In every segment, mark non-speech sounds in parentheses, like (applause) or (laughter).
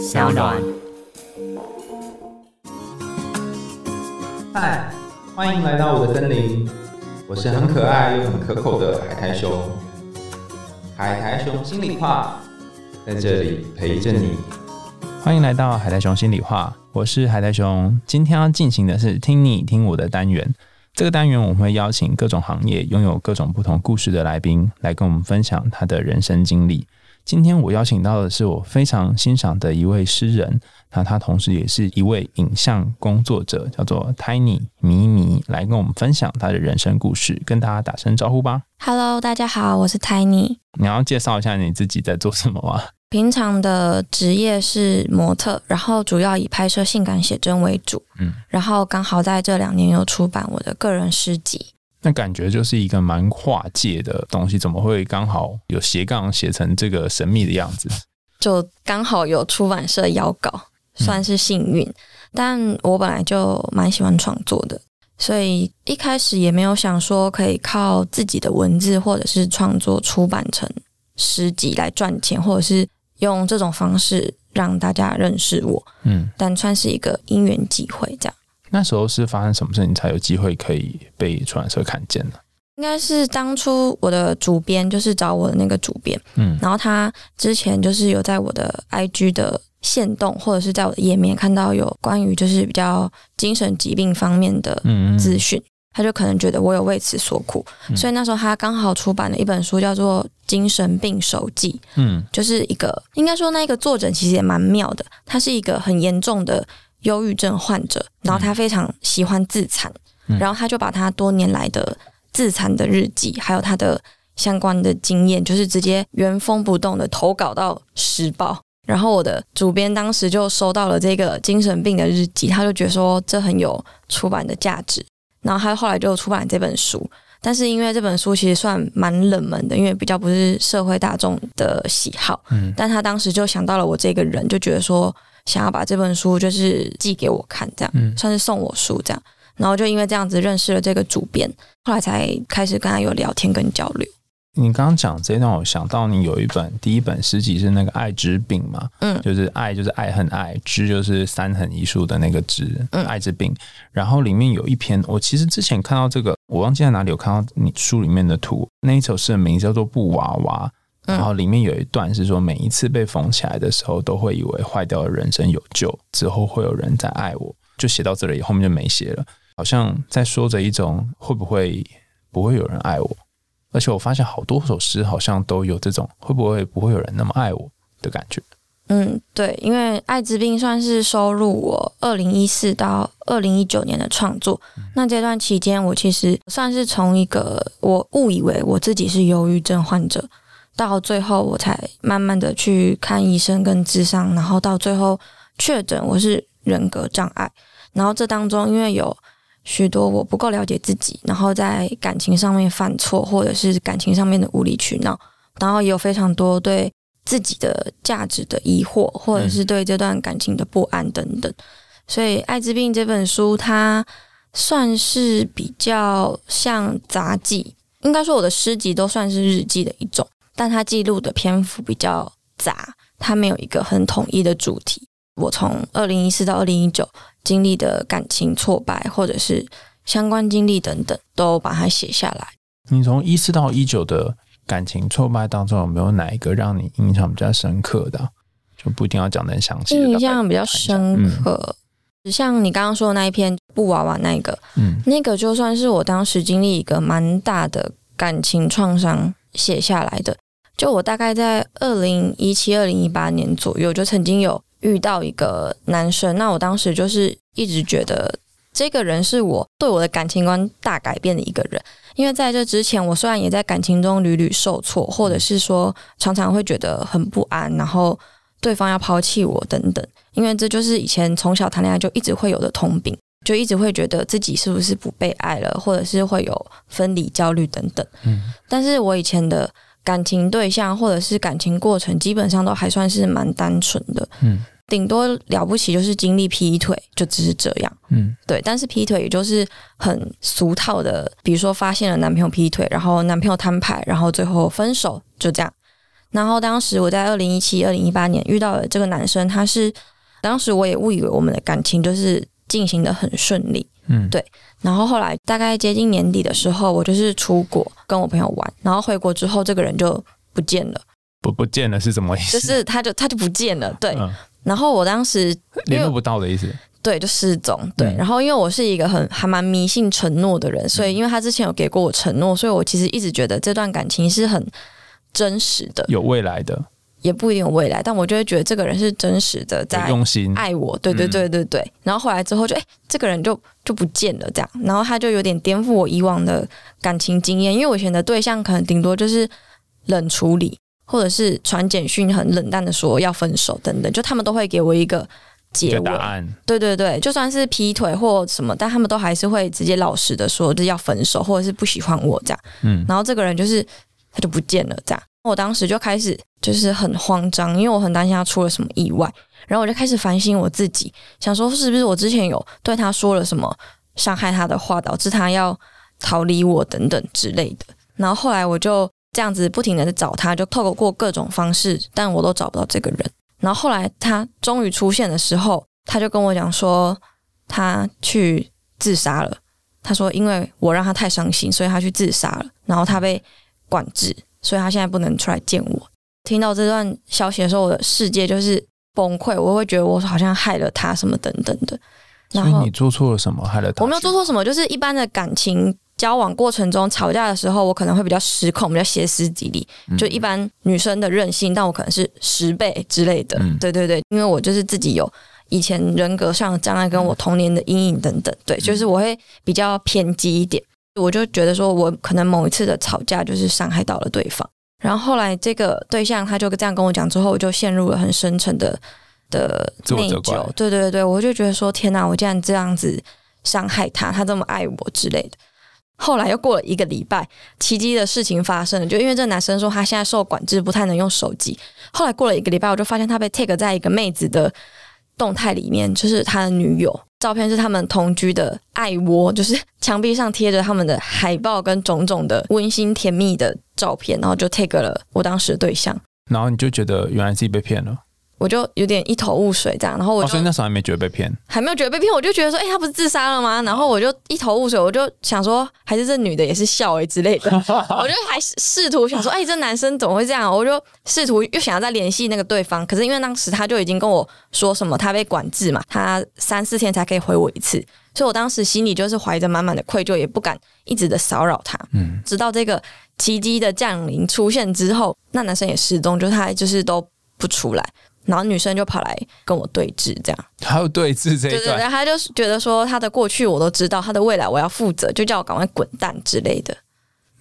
小暖。嗨，欢迎来到我的森林，我是很可爱又很可口的海苔熊。海苔熊心里话，在这里陪着你。欢迎来到海苔熊心里话，我是海苔熊。今天要进行的是听你听我的单元。这个单元我们会邀请各种行业拥有各种不同故事的来宾来跟我们分享他的人生经历。今天我邀请到的是我非常欣赏的一位诗人，那他同时也是一位影像工作者，叫做 Tiny 迷迷，来跟我们分享他的人生故事，跟大家打声招呼吧。Hello，大家好，我是 Tiny。你要介绍一下你自己在做什么吗？平常的职业是模特，然后主要以拍摄性感写真为主。嗯，然后刚好在这两年有出版我的个人诗集。那感觉就是一个蛮跨界的东西，怎么会刚好有斜杠写成这个神秘的样子？就刚好有出版社邀稿，算是幸运。但我本来就蛮喜欢创作的，所以一开始也没有想说可以靠自己的文字或者是创作出版成诗集来赚钱，或者是用这种方式让大家认识我。嗯，但算是一个因缘际会这样。那时候是发生什么事情才有机会可以被出版社看见呢？应该是当初我的主编就是找我的那个主编，嗯。然后他之前就是有在我的 IG 的线动或者是在我的页面看到有关于就是比较精神疾病方面的嗯。资讯，他就可能觉得我有为此所苦，嗯。所以那时候他刚好出版了一本书叫做《精神病手记》，嗯。就是一个应该说那个作者其实也蛮妙的，他是一个很严重的忧郁症患者，然后他非常喜欢自残，嗯然后他就把他多年来的自残的日记，还有他的相关的经验，就是直接原封不动的投稿到《时报》。然后我的主编当时就收到了这个精神病的日记，他就觉得说这很有出版的价值，然后他后来就出版这本书。但是因为这本书其实算蛮冷门的，因为比较不是社会大众的喜好，嗯但他当时就想到了我这个人，就觉得说想要把这本书就是寄给我看，这样、嗯算是送我书这样。然后就因为这样子认识了这个主编，后来才开始跟他有聊天跟交流。你刚刚讲这一段，我想到你有一本第一本诗集是那个爱之病嘛，嗯就是爱就是爱恨爱，之就是三横一竖的那个之，嗯爱之病。然后里面有一篇，我其实之前看到这个，我忘记在哪里有看到你书里面的图，那一首诗的名字叫做布娃娃。嗯然后里面有一段是说，每一次被缝起来的时候，都会以为坏掉的人生有救，之后会有人在爱我。就写到这里，后面就没写了，好像在说着一种会不会不会有人爱我。而且我发现好多首诗好像都有这种会不会不会有人那么爱我的感觉。嗯，对，因为《艾滋病》算是收入我二零一四到二零一九年的创作。那这段期间，我其实算是从一个我误以为我自己是忧郁症患者，到最后我才慢慢的去看医生跟智商，然后到最后确诊我是人格障碍。然后这当中，因为有许多我不够了解自己，然后在感情上面犯错，或者是感情上面的无理取闹，然后也有非常多对自己的价值的疑惑，或者是对这段感情的不安等等。所以，《艾滋病》这本书它算是比较像杂记，应该说我的诗集都算是日记的一种，但它记录的篇幅比较杂，它没有一个很统一的主题。我从二零一四到二零一九经历的感情挫败，或者是相关经历等等，都把它写下来。你从一四到一九的感情挫败当中，有没有哪一个让你印象比较深刻的啊？就不一定要讲的很详细，印象比较深刻，像你刚刚说的那一篇布娃娃那个，嗯那个就算是我当时经历一个蛮大的感情创伤写下来的。就我大概在二零一七、二零一八年左右，就曾经有遇到一个男生，那我当时就是一直觉得这个人是我对我的感情观大改变的一个人。因为在这之前，我虽然也在感情中屡屡受挫，或者是说常常会觉得很不安，然后对方要抛弃我等等，因为这就是以前从小谈恋爱就一直会有的通病，就一直会觉得自己是不是不被爱了，或者是会有分离焦虑等等。嗯但是我以前的感情对象或者是感情过程，基本上都还算是蛮单纯的，嗯顶多了不起就是经历劈腿，就只是这样。嗯对，但是劈腿也就是很俗套的，比如说发现了男朋友劈腿，然后男朋友摊牌，然后最后分手，就这样。然后当时我在二零一七、二零一八年遇到了这个男生，他是当时我也误以为我们的感情就是进行的很顺利，嗯，对然后后来大概接近年底的时候，我就是出国跟我朋友玩，然后回国之后，这个人就不见了，不不见了是什么意思？就是他就他就不见了，对。嗯然后我当时联络不到的意思。对就失踪，对。嗯然后因为我是一个很还蛮迷信承诺的人，所以因为他之前有给过我承诺，所以我其实一直觉得这段感情是很真实的，有未来的，也不一定有未来，但我就会觉得这个人是真实的在用心，爱我，对对对对对。然后后来之后就哎、这个人就就不见了，这样，然后他就有点颠覆我以往的感情经验，因为我以前的对象可能顶多就是冷处理，或者是传简讯很冷淡的说要分手等等，就他们都会给我一个一个结尾。答案。对对对，就算是劈腿或什么，但他们都还是会直接老实的说就是要分手，或者是不喜欢我这样。嗯，然后这个人就是他就不见了，这样。我当时就开始就是很慌张，因为我很担心他出了什么意外，然后我就开始反省我自己，想说是不是我之前有对他说了什么伤害他的话，导致他要逃离我等等之类的。然后后来我就这样子不停的在找他，就透过各种方式，但我都找不到这个人。然后后来他终于出现的时候，他就跟我讲说他去自杀了。他说因为我让他太伤心，所以他去自杀了。然后他被管制，所以他现在不能出来见我。听到这段消息的时候，我的世界就是崩溃，我会觉得我好像害了他什么等等的。然后所以你做错了什么，害了他？我没有做错什么，就是一般的感情交往过程中吵架的时候，我可能会比较失控，比较歇斯底里，嗯就一般女生的任性，但我可能是十倍之类的。嗯对对对，因为我就是自己有以前人格上的障碍，跟我童年的阴影等等。对，就是我会比较偏激一点，我就觉得说我可能某一次的吵架就是伤害到了对方。然后后来这个对象他就这样跟我讲之后，我就陷入了很深沉的的内疚。对对对，我就觉得说天哪，我竟然这样子伤害他，他这么爱我之类的。后来又过了一个礼拜，奇迹的事情发生了，就因为这个男生说他现在受管制，不太能用手机。后来过了一个礼拜，我就发现他被 take 在一个妹子的动态里面，就是他的女友。照片是他们同居的爱窝，就是墙壁上贴着他们的海报跟种种的温馨甜蜜的照片，然后就 take 了我当时的对象，然后你就觉得原来自己被骗了，我就有点一头雾水这样，然后我那时候还没觉得被骗。还没有觉得被骗，我就觉得说，哎、他不是自杀了吗？(laughs) 然后我就一头雾水，我就想说，还是这女的也是笑诶、之类的，(laughs) 我就还试图想说，哎、这男生怎么会这样？我就试图又想要再联系那个对方，可是因为当时他就已经跟我说什么他被管制嘛，他三四天才可以回我一次，所以我当时心里就是怀着满满的愧疚，也不敢一直的骚扰他。嗯，直到这个奇迹的降临出现之后，那男生也失踪，就他就是都不出来，然后女生就跑来跟我对峙，这样。还有对峙这一段，对对对，他就是觉得说他的过去我都知道，他的未来我要负责，就叫我赶快滚蛋之类的。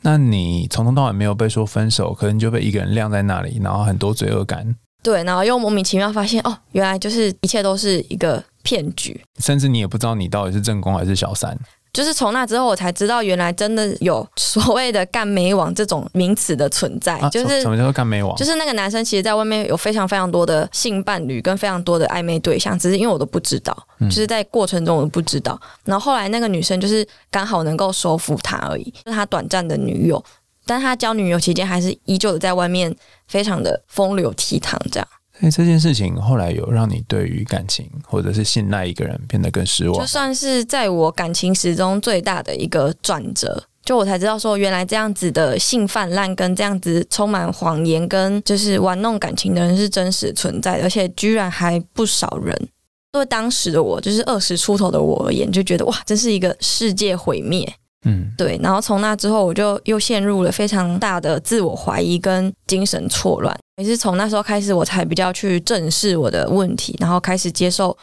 那你从头到尾没有被说分手，可能就被一个人晾在那里，然后很多罪恶感，对，然后又莫名其妙发现哦，原来就是一切都是一个骗局。甚至你也不知道你到底是正宫还是小三。就是从那之后，我才知道原来真的有所谓的“干美网”这种名词的存在，啊，就是什么叫做干妹网？就是那个男生其实在外面有非常非常多的性伴侣跟非常多的暧昧对象，只是因为我都不知道，嗯就是在过程中我都不知道。然后后来那个女生就是刚好能够收服他而已，是他短暂的女友，但他交女友期间还是依旧的在外面非常的风流倜傥这样。所以这件事情后来有让你对于感情或者是信赖一个人变得更失望就。算是在我感情史中最大的一个转折。就我才知道说，原来这样子的性泛滥跟这样子充满谎言跟就是玩弄感情的人是真实存在的，而且居然还不少人。对当时的我，就是二十出头的我而言，就觉得哇，真是一个世界毁灭。嗯，对，然后从那之后，我就又陷入了非常大的自我怀疑跟精神错乱。也是从那时候开始，我才比较去正视我的问题，然后开始接受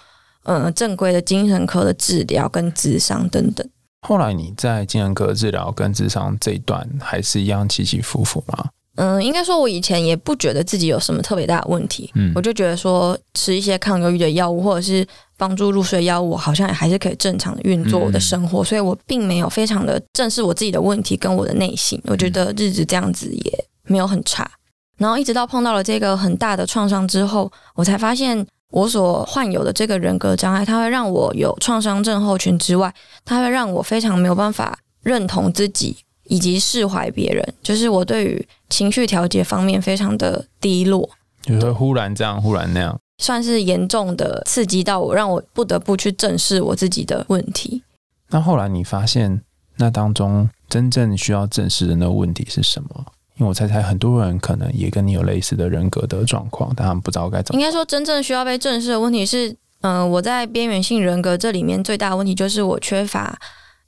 呃正规的精神科的治疗跟智商等等。后来你在精神科治疗跟智商这一段还是一样起起伏伏吗？嗯，应该说，我以前也不觉得自己有什么特别大的问题，嗯我就觉得说吃一些抗忧郁的药物或者是帮助入睡药物，我好像也还是可以正常的运作我的生活，所以我并没有非常的正视我自己的问题跟我的内心，我觉得日子这样子也没有很差。然后一直到碰到了这个很大的创伤之后，我才发现我所患有的这个人格障碍，它会让我有创伤症候群之外，它会让我非常没有办法认同自己以及释怀别人，就是我对于情绪调节方面非常的低落，就会忽然这样，忽然那样，算是严重的刺激到我，让我不得不去正视我自己的问题。那后来你发现，那当中真正需要正视的那个问题是什么？因为我猜猜很多人可能也跟你有类似的人格的状况，但他们不知道该怎么。应该说，真正需要被正视的问题是，嗯，我在边缘性人格这里面最大的问题就是我缺乏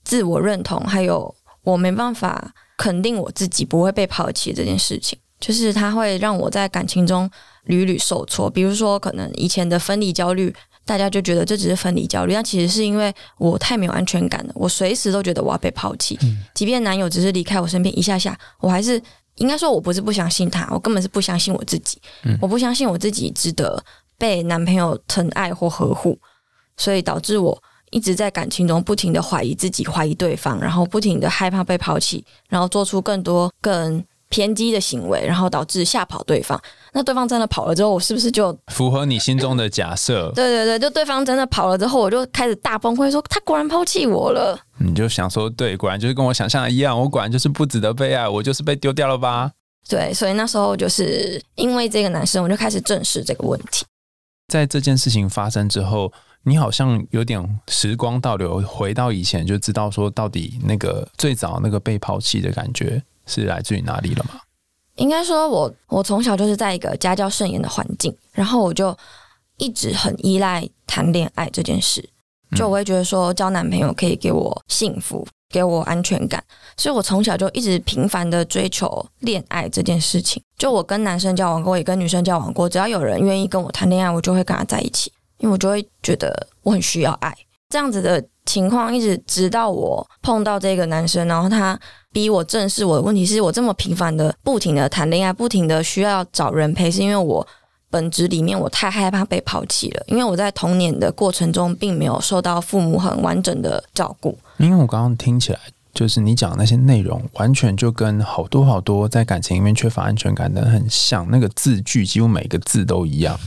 自我认同，还有我没办法肯定我自己不会被抛弃这件事情，就是它会让我在感情中屡屡受挫。比如说，可能以前的分离焦虑，大家就觉得这只是分离焦虑，但其实是因为我太没有安全感了，我随时都觉得我要被抛弃，即便男友只是离开我身边一下下，我还是。应该说，我不是不相信他，我根本是不相信我自己。我不相信我自己值得被男朋友疼爱或呵护，所以导致我一直在感情中不停的怀疑自己，怀疑对方，然后不停的害怕被抛弃，然后做出更多更。偏激的行为，然后导致吓跑对方。那对方真的跑了之后，我是不是就符合你心中的假设？(laughs) 对对对，就对方真的跑了之后，我就开始大崩溃，说他果然抛弃我了。你就想说，对，果然就是跟我想象的一样，我果然就是不值得被爱，我就是被丢掉了吧？对，所以那时候就是因为这个男生，我就开始正视这个问题。在这件事情发生之后，你好像有点时光倒流，回到以前，就知道说到底那个最早那个被抛弃的感觉。是来自于哪里了吗？应该说，我我从小就是在一个家教甚严的环境，然后我就一直很依赖谈恋爱这件事。就我会觉得说，交男朋友可以给我幸福，给我安全感，所以我从小就一直频繁的追求恋爱这件事情。就我跟男生交往过，也跟女生交往过，只要有人愿意跟我谈恋爱，我就会跟他在一起，因为我就会觉得我很需要爱。这样子的情况一直直到我碰到这个男生，然后他。逼我正视我的问题，是我这么频繁的、不停的谈恋爱，不停的需要找人陪，是因为我本质里面我太害怕被抛弃了。因为我在童年的过程中，并没有受到父母很完整的照顾。因为我刚刚听起来，就是你讲那些内容，完全就跟好多好多在感情里面缺乏安全感的很像，那个字句几乎每个字都一样。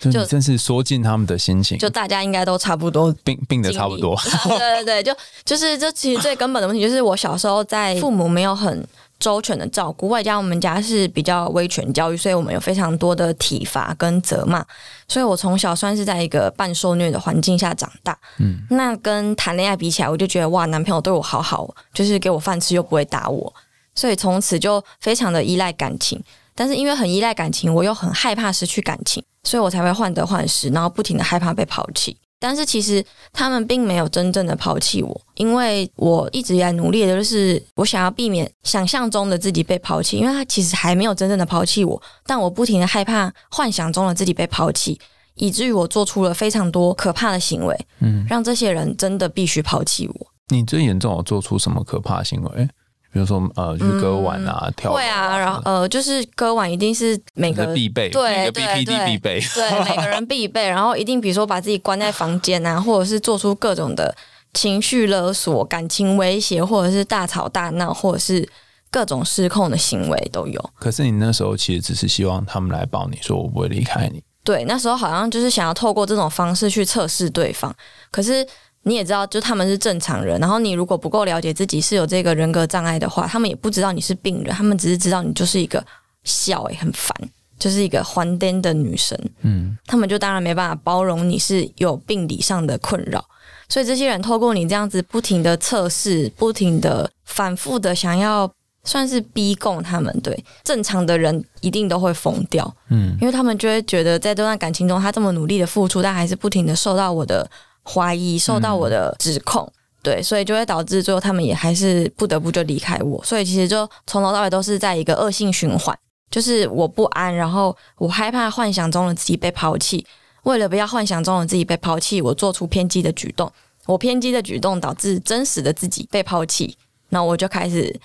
就真是说尽他们的心情，就大家应该都差不多 (laughs) 病病的差不多。(laughs) 对对对，就就是这其实最根本的问题就是我小时候在父母没有很周全的照顾，外加我们家是比较威权教育，所以我们有非常多的体罚跟责骂，所以我从小算是在一个半受虐的环境下长大。嗯，那跟谈恋爱比起来，我就觉得哇，男朋友对我好好，就是给我饭吃又不会打我，所以从此就非常的依赖感情。但是因为很依赖感情，我又很害怕失去感情，所以我才会患得患失，然后不停的害怕被抛弃。但是其实他们并没有真正的抛弃我，因为我一直以来努力的就是我想要避免想象中的自己被抛弃，因为他其实还没有真正的抛弃我，但我不停的害怕幻想中的自己被抛弃，以至于我做出了非常多可怕的行为，嗯，让这些人真的必须抛弃我。你最严重有做出什么可怕的行为？比如说，呃，去割腕啊，跳会啊，然后呃，就是割腕一定是每个必备，对对对，必备，对每个人必备。然后一定比如说把自己关在房间啊，或者是做出各种的情绪勒索、感情威胁，或者是大吵大闹，或者是各种失控的行为都有。可是你那时候其实只是希望他们来抱你，说我不会离开你。对，那时候好像就是想要透过这种方式去测试对方，可是。你也知道，就他们是正常人，然后你如果不够了解自己是有这个人格障碍的话，他们也不知道你是病人，他们只是知道你就是一个笑诶，很烦，就是一个还癫的女生。嗯，他们就当然没办法包容你是有病理上的困扰，所以这些人透过你这样子不停的测试，不停的反复的想要算是逼供他们，对正常的人一定都会疯掉。嗯，因为他们就会觉得在这段感情中，他这么努力的付出，但还是不停的受到我的。怀疑受到我的指控，对，所以就会导致最后他们也还是不得不就离开我。所以其实就从头到尾都是在一个恶性循环，就是我不安，然后我害怕幻想中的自己被抛弃，为了不要幻想中的自己被抛弃，我做出偏激的举动。我偏激的举动导致真实的自己被抛弃，那我就开始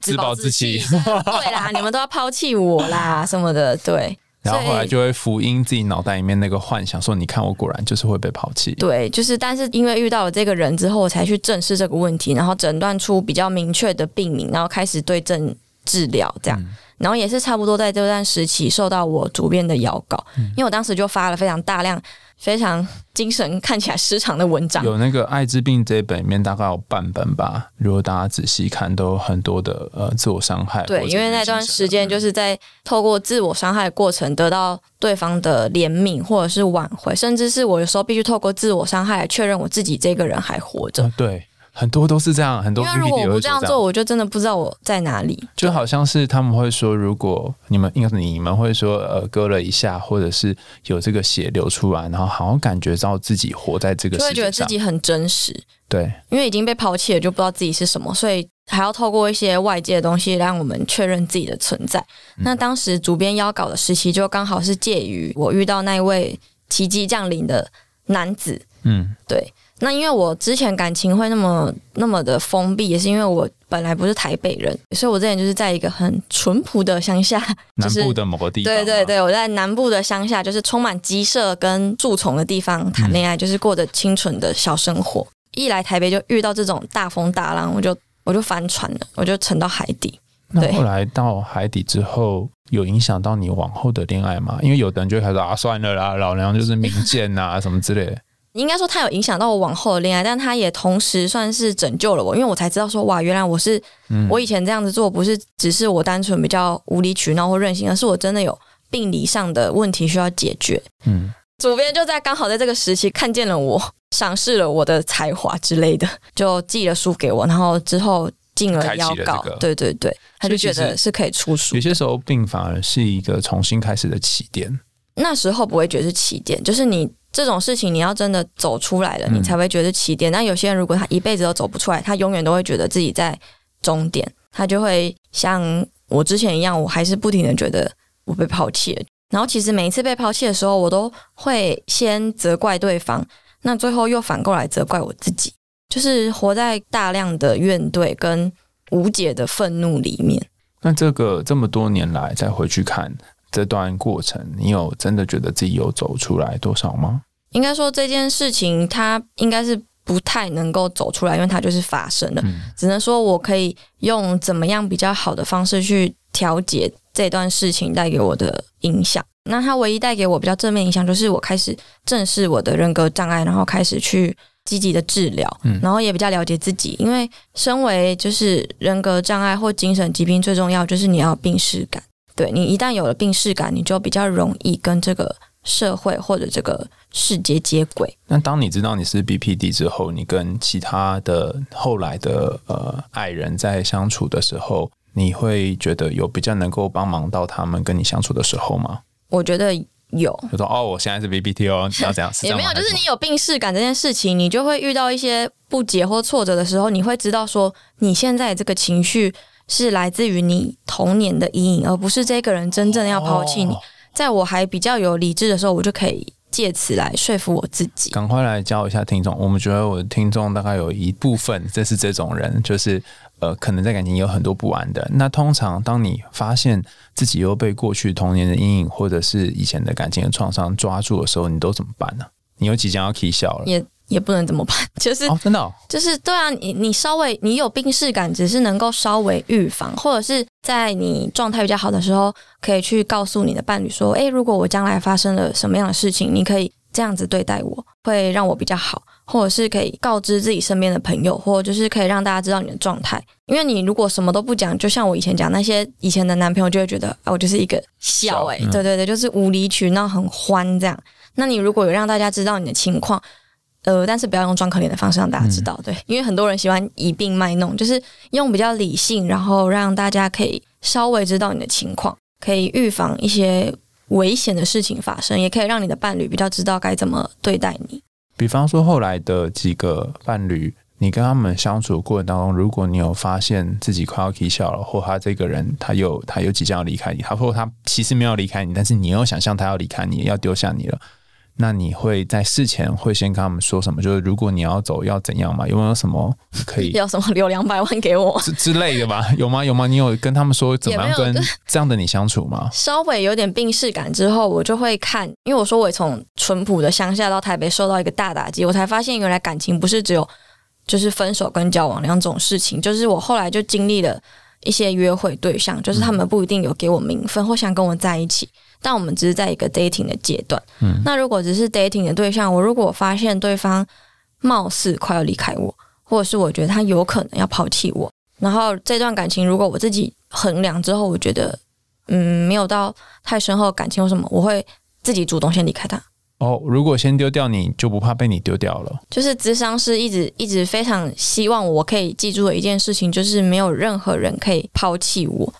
自暴自弃。(laughs) 对啦，你们都要抛弃我啦，什么的，对。然后后来就会福音自己脑袋里面那个幻想，说你看我果然就是会被抛弃。对，就是但是因为遇到了这个人之后，我才去正视这个问题，然后诊断出比较明确的病名，然后开始对症治疗这样。然后也是差不多在这段时期受到我主编的邀稿，因为我当时就发了非常大量非常精神看起来失常的文章。有那个《艾滋病》这本里面大概有半本吧，如果大家仔细看，都有很多的呃自我伤害。对，因为那段时间就是在透过自我伤害的过程得到对方的怜悯或者是挽回，甚至是我有时候必须透过自我伤害来确认我自己这个人还活着。对。很多都是这样，很多。因为如果我不这样做，我就真的不知道我在哪里。就好像是他们会说，如果你们应该是你们会说，呃，割了一下，或者是有这个血流出来，然后好像感觉到自己活在这个，就会觉得自己很真实。对，因为已经被抛弃了，就不知道自己是什么，所以还要透过一些外界的东西让我们确认自己的存在。那当时主编邀稿的时期，就刚好是介于我遇到那位奇迹降临的男子。嗯，对。那因为我之前感情会那么那么的封闭，也是因为我本来不是台北人，所以我之前就是在一个很淳朴的乡下，南部的某个地方。对对对，我在南部的乡下，就是充满鸡舍跟蛀虫的地方谈恋爱，就是过着清纯的小生活。一来台北就遇到这种大风大浪，我就我就翻船了，我就沉到海底。那后来到海底之后，有影响到你往后的恋爱吗？因为有的人就开始啊，算了啦，老娘就是命贱呐，什么之类。应该说，他有影响到我往后的恋爱，但他也同时算是拯救了我，因为我才知道说，哇，原来我是我以前这样子做，不是只是我单纯比较无理取闹或任性，而是我真的有病理上的问题需要解决。嗯，主编就在刚好在这个时期看见了我，赏识了我的才华之类的，就寄了书给我，然后之后进了邀稿，对对对，他就觉得是可以出书。有些时候，病反而是一个重新开始的起点。那时候不会觉得是起点，就是你。这种事情你要真的走出来了，你才会觉得起点。那有些人如果他一辈子都走不出来，他永远都会觉得自己在终点，他就会像我之前一样，我还是不停的觉得我被抛弃了。然后其实每一次被抛弃的时候，我都会先责怪对方，那最后又反过来责怪我自己，就是活在大量的怨怼跟无解的愤怒里面。那这个这么多年来再回去看这段过程，你有真的觉得自己有走出来多少吗？应该说这件事情，它应该是不太能够走出来，因为它就是发生了。只能说我可以用怎么样比较好的方式去调节这段事情带给我的影响。那它唯一带给我比较正面影响，就是我开始正视我的人格障碍，然后开始去积极的治疗，然后也比较了解自己。因为身为就是人格障碍或精神疾病，最重要就是你要病视感。对你一旦有了病视感，你就比较容易跟这个。社会或者这个世界接轨。那当你知道你是 BPD 之后，你跟其他的后来的呃爱人在相处的时候，你会觉得有比较能够帮忙到他们跟你相处的时候吗？我觉得有。就说哦，我现在是 BPT 哦，你要这样。(laughs) 也没有，就是你有病视感这件事情，你就会遇到一些不解或挫折的时候，你会知道说你现在这个情绪是来自于你童年的阴影，而不是这个人真正要抛弃你。在我还比较有理智的时候，我就可以借此来说服我自己。赶快来教一下听众，我们觉得我的听众大概有一部分，这是这种人，就是呃，可能在感情有很多不安的。那通常当你发现自己又被过去童年的阴影，或者是以前的感情的创伤抓住的时候，你都怎么办呢？你有即将要 K 笑了。也不能怎么办，(laughs) 就是真的，就是对啊，你你稍微你有病视感，只是能够稍微预防，或者是在你状态比较好的时候，可以去告诉你的伴侣说，诶，如果我将来发生了什么样的事情，你可以这样子对待我，会让我比较好，或者是可以告知自己身边的朋友，或就是可以让大家知道你的状态。因为你如果什么都不讲，就像我以前讲那些以前的男朋友，就会觉得啊，我就是一个笑，诶，对对对，就是无理取闹很欢这样。那你如果有让大家知道你的情况。呃，但是不要用装可怜的方式让大家知道，对，因为很多人喜欢以病卖弄，就是用比较理性，然后让大家可以稍微知道你的情况，可以预防一些危险的事情发生，也可以让你的伴侣比较知道该怎么对待你。比方说，后来的几个伴侣，你跟他们相处过程当中，如果你有发现自己快要啼笑了，或他这个人他又他有即将要离开你，他或他其实没有离开你，但是你又想象他要离开你，要丢下你了。那你会在事前会先跟他们说什么？就是如果你要走，要怎样嘛？有没有什么可以？(laughs) 要什么留两百万给我之 (laughs) 之类的吧？有吗？有吗？你有跟他们说怎么样跟这样的你相处吗？(laughs) 稍微有点病逝感之后，我就会看，因为我说我从淳朴的乡下到台北受到一个大打击，我才发现原来感情不是只有就是分手跟交往两种事情，就是我后来就经历了。一些约会对象，就是他们不一定有给我名分或想跟我在一起，但我们只是在一个 dating 的阶段。嗯那如果只是 dating 的对象，我如果发现对方貌似快要离开我，或者是我觉得他有可能要抛弃我，然后这段感情如果我自己衡量之后，我觉得嗯没有到太深厚的感情或什么，我会自己主动先离开他。哦，如果先丢掉你，就不怕被你丢掉了。就是智商是一直一直非常希望我可以记住的一件事情，就是没有任何人可以抛弃我。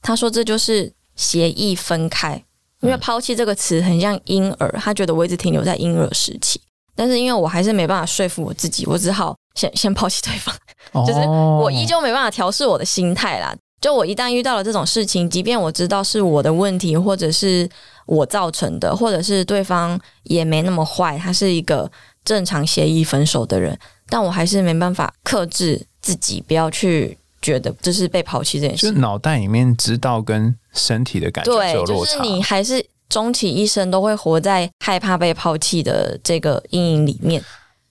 他说这就是协议分开，因为抛弃这个词很像婴儿，他觉得我一直停留在婴儿时期。但是因为我还是没办法说服我自己，我只好先先抛弃对方。(laughs) 就是我依旧没办法调试我的心态啦。就我一旦遇到了这种事情，即便我知道是我的问题，或者是我造成的，或者是对方也没那么坏，他是一个正常协议分手的人，但我还是没办法克制自己，不要去觉得这是被抛弃这件事。就是脑袋里面知道跟身体的感觉对有，落差。就是你还是终其一生都会活在害怕被抛弃的这个阴影里面。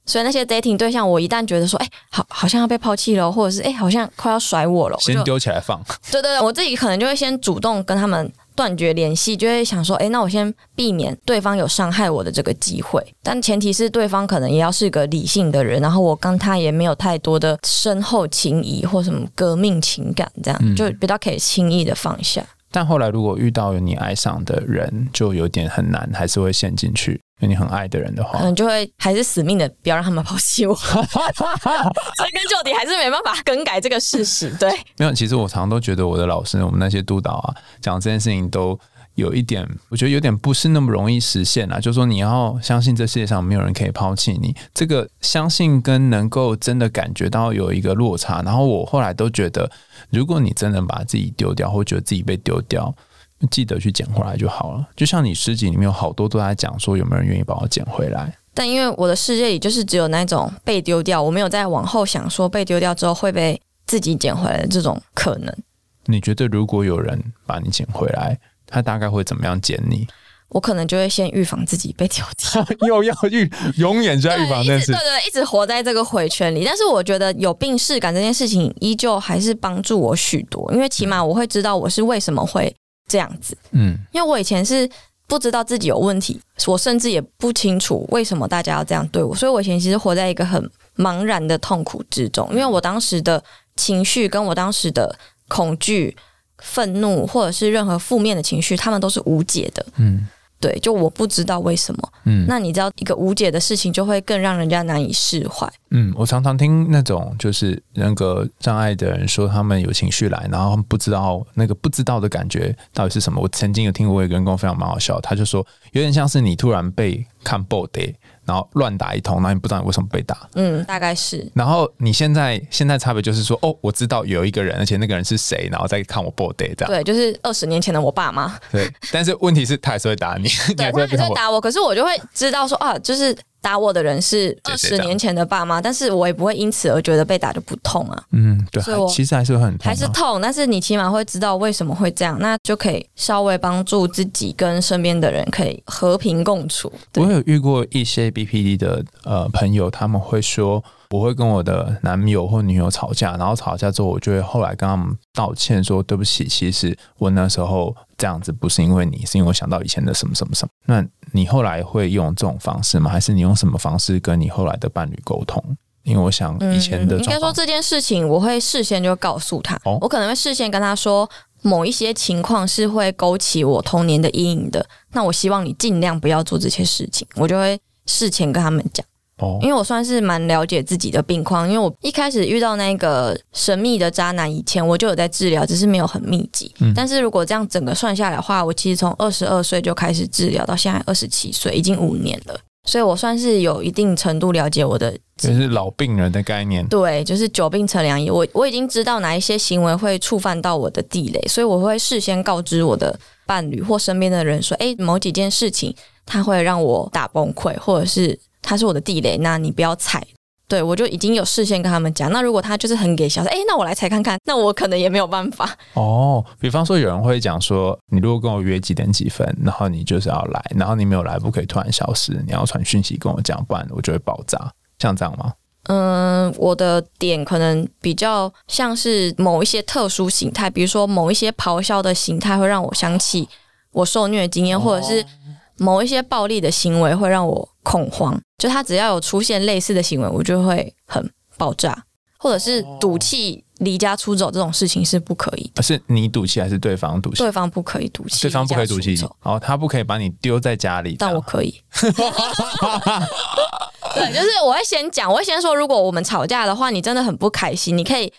所以那些 dating 对象，我一旦觉得说，哎、好，好像要被抛弃了，或者是哎、好像快要甩我了，先丢起来放，对对对，我自己可能就会先主动跟他们断绝联系，就会想说，哎，那我先避免对方有伤害我的这个机会。但前提是对方可能也要是个理性的人，然后我跟他也没有太多的深厚情谊或什么革命情感，这样、嗯就比较可以轻易的放下。但后来如果遇到有你爱上的人，就有点很难，还是会陷进去。因为你很爱的人的话可，能就会还是死命的不要让他们抛弃我，追根究底还是没办法更改这个事实。对，没有。其实我常常都觉得我的老师，我们那些督导啊，讲这件事情都有一点，我觉得有点不是那么容易实现啊。就是说你要相信这世界上没有人可以抛弃你，这个相信跟能够真的感觉到有一个落差。然后我后来都觉得，如果你真的把自己丢掉，或觉得自己被丢掉。记得去捡回来就好了。就像你诗集里面有好多都在讲说，有没有人愿意把我捡回来？但因为我的世界里就是只有那种被丢掉，我没有再往后想说被丢掉之后会被自己捡回来的这种可能。你觉得如果有人把你捡回来，他大概会怎么样捡你？我可能就会先预防自己被丢掉，(laughs) 又要预，永远就在预防这件事对对。对，一直活在这个回圈里。但是我觉得有病视感这件事情，依旧还是帮助我许多，因为起码我会知道我是为什么会这样子。嗯，因为我以前是不知道自己有问题，我甚至也不清楚为什么大家要这样对我，所以我以前其实活在一个很茫然的痛苦之中。因为我当时的情绪跟我当时的恐惧、愤怒或者是任何负面的情绪，他们都是无解的。嗯对，就我不知道为什么。嗯那你知道，一个无解的事情就会更让人家难以释怀。嗯，我常常听那种就是人格障碍的人说，他们有情绪来，然后他们不知道那个不知道的感觉到底是什么。我曾经有听过一个人跟我分享蛮好笑，他就说有点像是你突然被看 b o d 然后乱打一通，然后你不知道你为什么被打。嗯，大概是。然后你现在现在差别就是说，哦，我知道有一个人，而且那个人是谁，然后再看我 b o d 这样。对，就是二十年前的我爸妈，对，但是问题是，他还是会打你，你 (laughs) 对。会打我，可是我就会知道说啊，就是打我的人是二十年前的爸妈，但是我也不会因此而觉得被打就不痛啊，嗯，对，所以我其实还是会很痛、啊，还是痛，但是你起码会知道为什么会这样，那就可以稍微帮助自己跟身边的人可以和平共处。我有遇过一些 BPD 的呃朋友，他们会说，我会跟我的男友或女友吵架，然后吵架之后，我就会后来跟他们道歉说对不起，其实我那时候这样子不是因为你，是因为我想到以前的什么什么什么。那你后来会用这种方式吗？还是你用什么方式跟你后来的伴侣沟通？因为我想以前的应该，说这件事情，我会事先就告诉他，我可能会事先跟他说。某一些情况是会勾起我童年的阴影的，那我希望你尽量不要做这些事情，我就会事前跟他们讲。哦因为我算是蛮了解自己的病况，因为我一开始遇到那个神秘的渣男以前，我就有在治疗，只是没有很密集。嗯但是如果这样整个算下来的话，我其实从二十二岁就开始治疗，到现在二十七岁，已经五年了，所以我算是有一定程度了解我的。就是老病人的概念。对，就是久病成良医，我我已经知道哪一些行为会触犯到我的地雷，所以我会事先告知我的伴侣或身边的人说，诶，某几件事情它会让我打崩溃，或者是它是我的地雷，那你不要踩。对，我就已经有事先跟他们讲。那如果他就是很给小，哎，那我来踩看看，那我可能也没有办法。哦，比方说有人会讲说，你如果跟我约几点几分，然后你就是要来，然后你没有来，不可以突然消失，你要传讯息跟我讲，不然我就会爆炸，像这样吗？嗯，我的点可能比较像是某一些特殊形态，比如说某一些咆哮的形态会让我想起我受虐的经验，或者是某一些暴力的行为会让我恐慌。就他只要有出现类似的行为，我就会很爆炸，或者是赌气离家出走这种事情是不可以的。是你赌气还是对方赌气？对方不可以赌气，对方不可以赌气离家出走，然后他不可以把你丢在家里，但我可以。(laughs) (laughs) 对，就是我会先讲，我会先说，如果我们吵架的话，你真的很不开心，你可以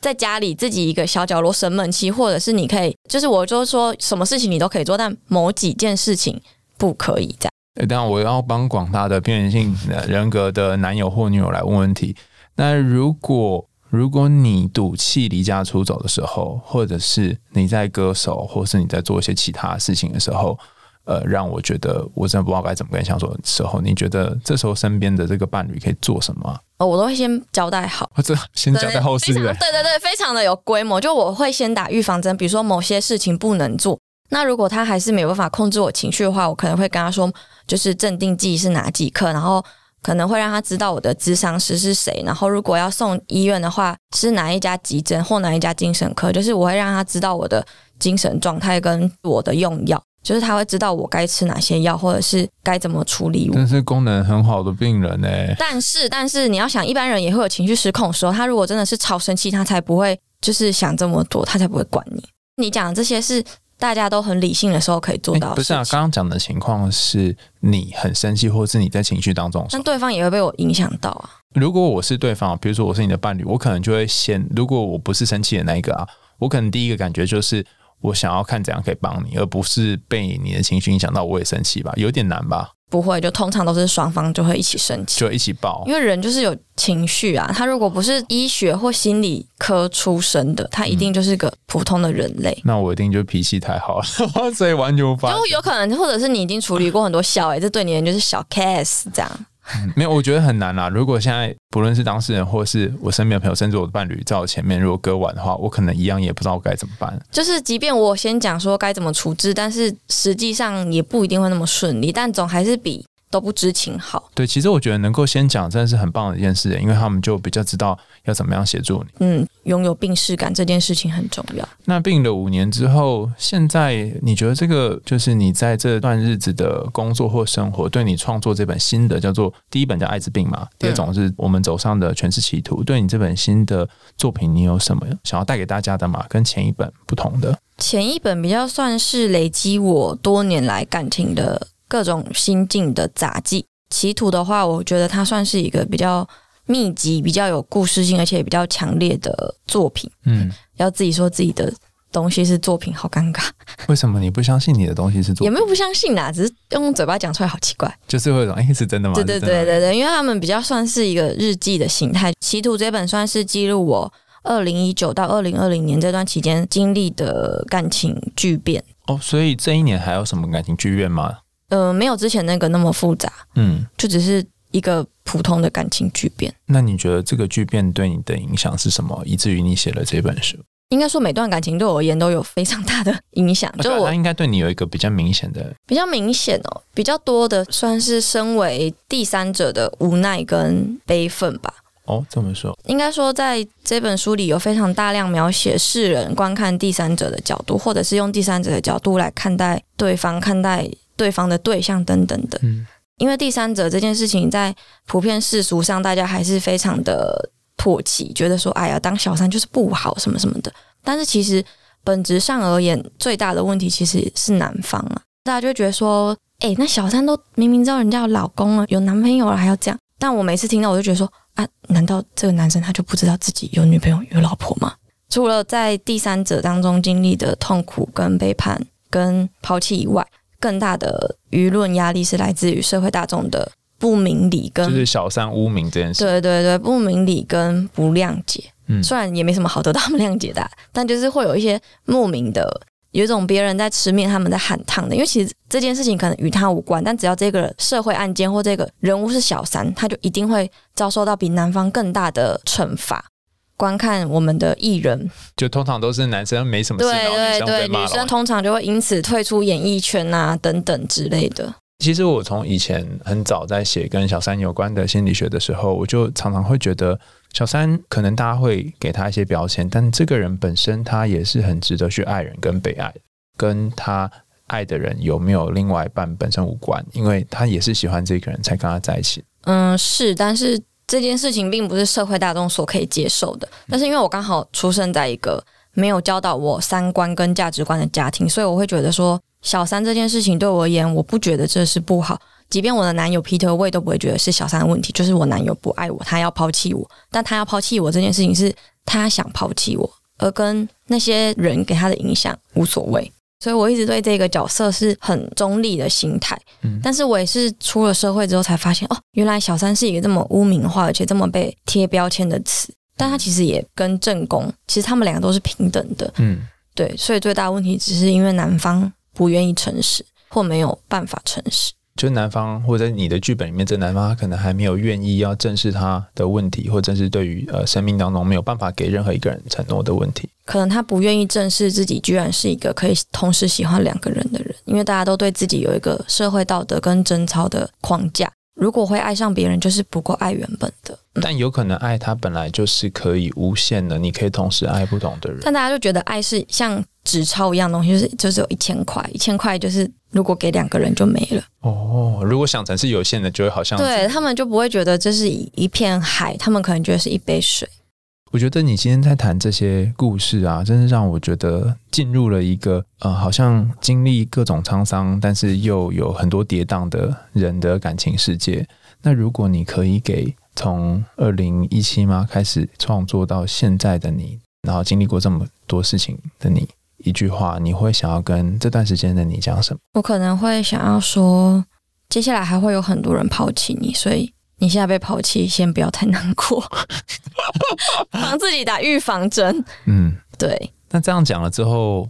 在家里自己一个小角落生闷气，或者是你可以，就是我就说什么事情你都可以做，但某几件事情不可以这样。呃当然，我要帮广大的边缘性呃人格的男友或女友来问问题。那如果如果你赌气离家出走的时候，或者是你在歌手，或是你在做一些其他事情的时候，呃，让我觉得我真的不知道该怎么跟你相处的时候，你觉得这时候身边的这个伴侣可以做什么啊？呃，我都会先交代好，(laughs) 或者先交代后事？对对对，非常的有规模。就我会先打预防针，比如说某些事情不能做。那如果他还是没有办法控制我情绪的话，我可能会跟他说，就是镇定剂是哪几克，然后可能会让他知道我的智商师是谁，然后如果要送医院的话，是哪一家急诊或哪一家精神科，就是我会让他知道我的精神状态跟我的用药，就是他会知道我该吃哪些药，或者是该怎么处理我。但是功能很好的病人呢、但是，但是你要想，一般人也会有情绪失控的时候。他如果真的是超生气，他才不会就是想这么多，他才不会管你。你讲的这些是大家都很理性的时候可以做到不是啊，刚刚讲的情况是你很生气，或是你在情绪当中的时候。但对方也会被我影响到啊。如果我是对方，比如说我是你的伴侣，我可能就会先，如果我不是生气的那一个啊，我可能第一个感觉就是我想要看怎样可以帮你，而不是被你的情绪影响到我也生气吧，有点难吧，不会，就通常都是双方就会一起生气，就一起爆因。为人就是有情绪啊。他如果不是医学或心理科出身的，他一定就是个普通的人类。那我一定就脾气太好了，(laughs) 所以完全无法。就有可能，或者是你已经处理过很多小哎、这对你就是小 case 这样。(laughs) 没有，我觉得很难啦。如果现在不论是当事人，或是我身边的朋友，甚至我的伴侣在我前面，如果割腕的话，我可能一样也不知道该怎么办。就是即便我先讲说该怎么处置，但是实际上也不一定会那么顺利，但总还是比都不知情好。对，其实我觉得能够先讲，真的是很棒的一件事，因为他们就比较知道要怎么样协助你。嗯，拥有病视感这件事情很重要。那病了五年之后，现在你觉得这个就是你在这段日子的工作或生活，对你创作这本新的叫做第一本叫《艾滋病》嘛，第二种是我们走上的全是歧途。对你这本新的作品，你有什么想要带给大家的吗？跟前一本不同的？前一本比较算是累积我多年来感情的各种心境的杂技，歧途的话，我觉得它算是一个比较密集、比较有故事性，而且比较强烈的作品。嗯，要自己说自己的东西是作品，好尴尬，为什么你不相信你的东西是作品？也没有不相信啦，只是用嘴巴讲出来好奇怪。就是会有一种哎、是真的吗？对对对对对，因为他们比较算是一个日记的形态，《歧途》这本算是记录我二零一九到二零二零年这段期间经历的感情巨变。哦，所以这一年还有什么感情剧院吗？呃，没有之前那个那么复杂，嗯，就只是一个普通的感情巨变。那你觉得这个巨变对你的影响是什么，以至于你写了这本书？应该说，每段感情对我而言都有非常大的 (laughs) 影响。就我它应该对你有一个比较明显的，比较明显哦，比较多的算是身为第三者的无奈跟悲愤吧。哦，这么说，应该说，在这本书里有非常大量描写世人观看第三者的角度，或者是用第三者的角度来看待对方、看待对方的对象等等的。嗯，因为第三者这件事情，在普遍世俗上，大家还是非常的唾弃，觉得说，哎呀，当小三就是不好什么什么的。但是其实本质上而言，最大的问题其实是男方啊，大家就觉得说，哎、那小三都明明知道人家有老公了，有男朋友了，还要这样。但我每次听到，我就觉得说，啊，难道这个男生他就不知道自己有女朋友、有老婆吗？除了在第三者当中经历的痛苦、跟背叛、跟抛弃以外，更大的舆论压力是来自于社会大众的不明理跟、就是小三污名这件事。对对对不明理跟不谅解。嗯虽然也没什么好得到他们谅解的啊、但就是会有一些莫名的，有一种别人在吃面，他们在喊烫的。因为其实这件事情可能与他无关，但只要这个社会案件或这个人物是小三，他就一定会遭受到比男方更大的惩罚。观看我们的艺人，就通常都是男生没什么事，对对对，女生通常就会因此退出演艺圈啊等等之类的。其实我从以前很早在写跟小三有关的心理学的时候，我就常常会觉得小三可能大家会给他一些标签，但这个人本身他也是很值得去爱人跟被爱，跟他爱的人有没有另外一半本身无关，因为他也是喜欢这个人才跟他在一起。嗯，是，但是这件事情并不是社会大众所可以接受的。但是因为我刚好出生在一个没有教导我三观跟价值观的家庭，所以我会觉得说。小三这件事情对我而言，我不觉得这是不好。即便我的男友劈腿，我也都不会觉得是小三的问题，就是我男友不爱我，他要抛弃我。但他要抛弃我这件事情，是他想抛弃我，而跟那些人给他的影响无所谓。所以我一直对这个角色是很中立的心态。嗯，但是我也是出了社会之后才发现，哦，原来小三是一个这么污名化，而且这么被贴标签的词。但他其实也跟正宫，其实他们两个都是平等的。嗯，对。所以最大的问题只是因为男方。不愿意诚实，或没有办法诚实，就男方或者你的剧本里面，这男方他可能还没有愿意要正视他的问题，或正是对于呃生命当中没有办法给任何一个人承诺的问题，可能他不愿意正视自己居然是一个可以同时喜欢两个人的人，因为大家都对自己有一个社会道德跟贞操的框架。如果会爱上别人，就是不够爱原本的。但有可能爱他本来就是可以无限的，你可以同时爱不同的人。但大家就觉得爱是像纸钞一样东西，就是就是有一千块，一千块就是如果给两个人就没了。哦，如果想成是有限的，就会好像对他们就不会觉得这是一片海，他们可能觉得是一杯水。我觉得你今天在谈这些故事啊，真是让我觉得进入了一个呃，好像经历各种沧桑，但是又有很多跌宕的人的感情世界。那如果你可以给从二零一七吗开始创作到现在的你，然后经历过这么多事情的你一句话，你会想要跟这段时间的你讲什么？我可能会想要说，接下来还会有很多人抛弃你，所以。你现在被抛弃，先不要太难过，(laughs) 帮自己打预防针。嗯，对。那这样讲了之后，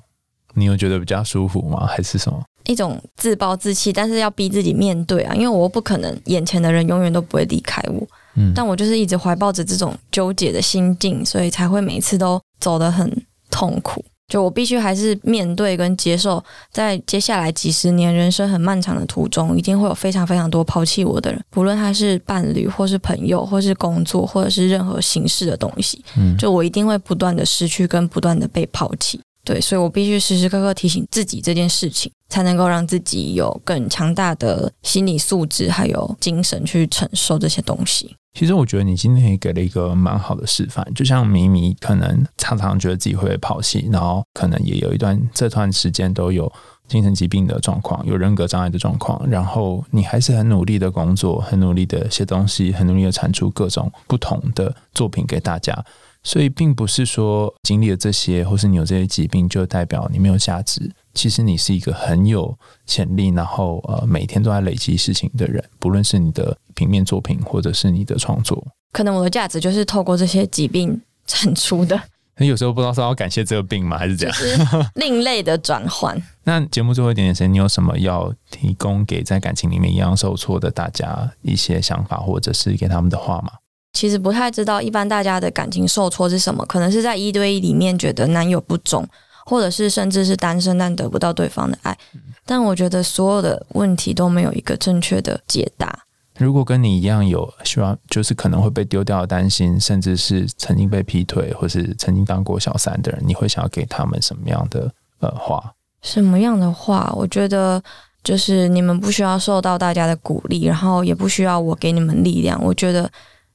你有觉得比较舒服吗？还是什么？一种自暴自弃，但是要逼自己面对啊，因为我不可能眼前的人永远都不会离开我。嗯，但我就是一直怀抱着这种纠结的心境，所以才会每次都走得很痛苦。就我必须还是面对跟接受，在接下来几十年人生很漫长的途中，一定会有非常非常多抛弃我的人，不论他是伴侣，或是朋友，或是工作，或者是任何形式的东西。嗯，就我一定会不断的失去，跟不断的被抛弃。对，所以我必须时时刻刻提醒自己这件事情，才能够让自己有更强大的心理素质，还有精神去承受这些东西。其实我觉得你今天也给了一个蛮好的示范，就像咪咪可能常常觉得自己会被抛弃，然后可能也有一段这段时间都有精神疾病的状况，有人格障碍的状况，然后你还是很努力的工作，很努力的写东西，很努力的产出各种不同的作品给大家。所以并不是说经历了这些，或是你有这些疾病，就代表你没有价值。其实你是一个很有潜力，然后呃每天都在累积事情的人，不论是你的平面作品，或者是你的创作。可能我的价值就是透过这些疾病产出的。那 (laughs) 有时候不知道是要感谢这个病吗，还是这样？另类的转换。(laughs) 那节目最后一点点时间，你有什么要提供给在感情里面一样受挫的大家一些想法，或者是给他们的话吗？其实不太知道，一般大家的感情受挫是什么？可能是在一对一里面觉得男友不忠。或者是甚至是单身但得不到对方的爱，但我觉得所有的问题都没有一个正确的解答。如果跟你一样有希望，就是可能会被丢掉的担心，甚至是曾经被劈腿或是曾经当过小三的人，你会想要给他们什么样的呃话？什么样的话？我觉得就是你们不需要受到大家的鼓励，然后也不需要我给你们力量。我觉得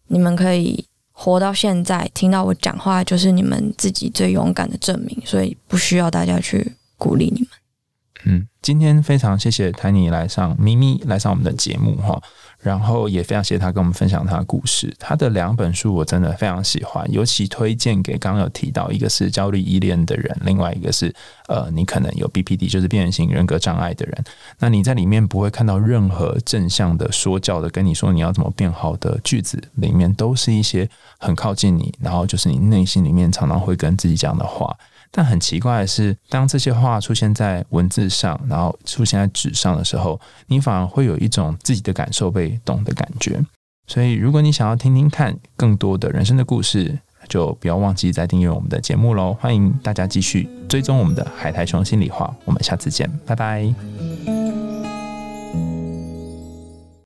你们可以。活到现在，听到我讲话就是你们自己最勇敢的证明，所以不需要大家去鼓励你们。嗯，今天非常谢谢台尼来上咪咪来上我们的节目哈。然后也非常谢谢他跟我们分享他的故事。他的两本书我真的非常喜欢，尤其推荐给刚刚有提到，一个是焦虑依恋的人，另外一个是呃，你可能有 BPD，就是边缘型人格障碍的人。那你在里面不会看到任何正向的说教的，跟你说你要怎么变好的句子，里面都是一些很靠近你，然后就是你内心里面常常会跟自己讲的话。但很奇怪的是，当这些话出现在文字上，然后出现在纸上的时候，你反而会有一种自己的感受被懂的感觉。所以，如果你想要听听看更多的人生的故事，就不要忘记再订阅我们的节目喽！欢迎大家继续追踪我们的海苔熊心里话，我们下次见，拜拜。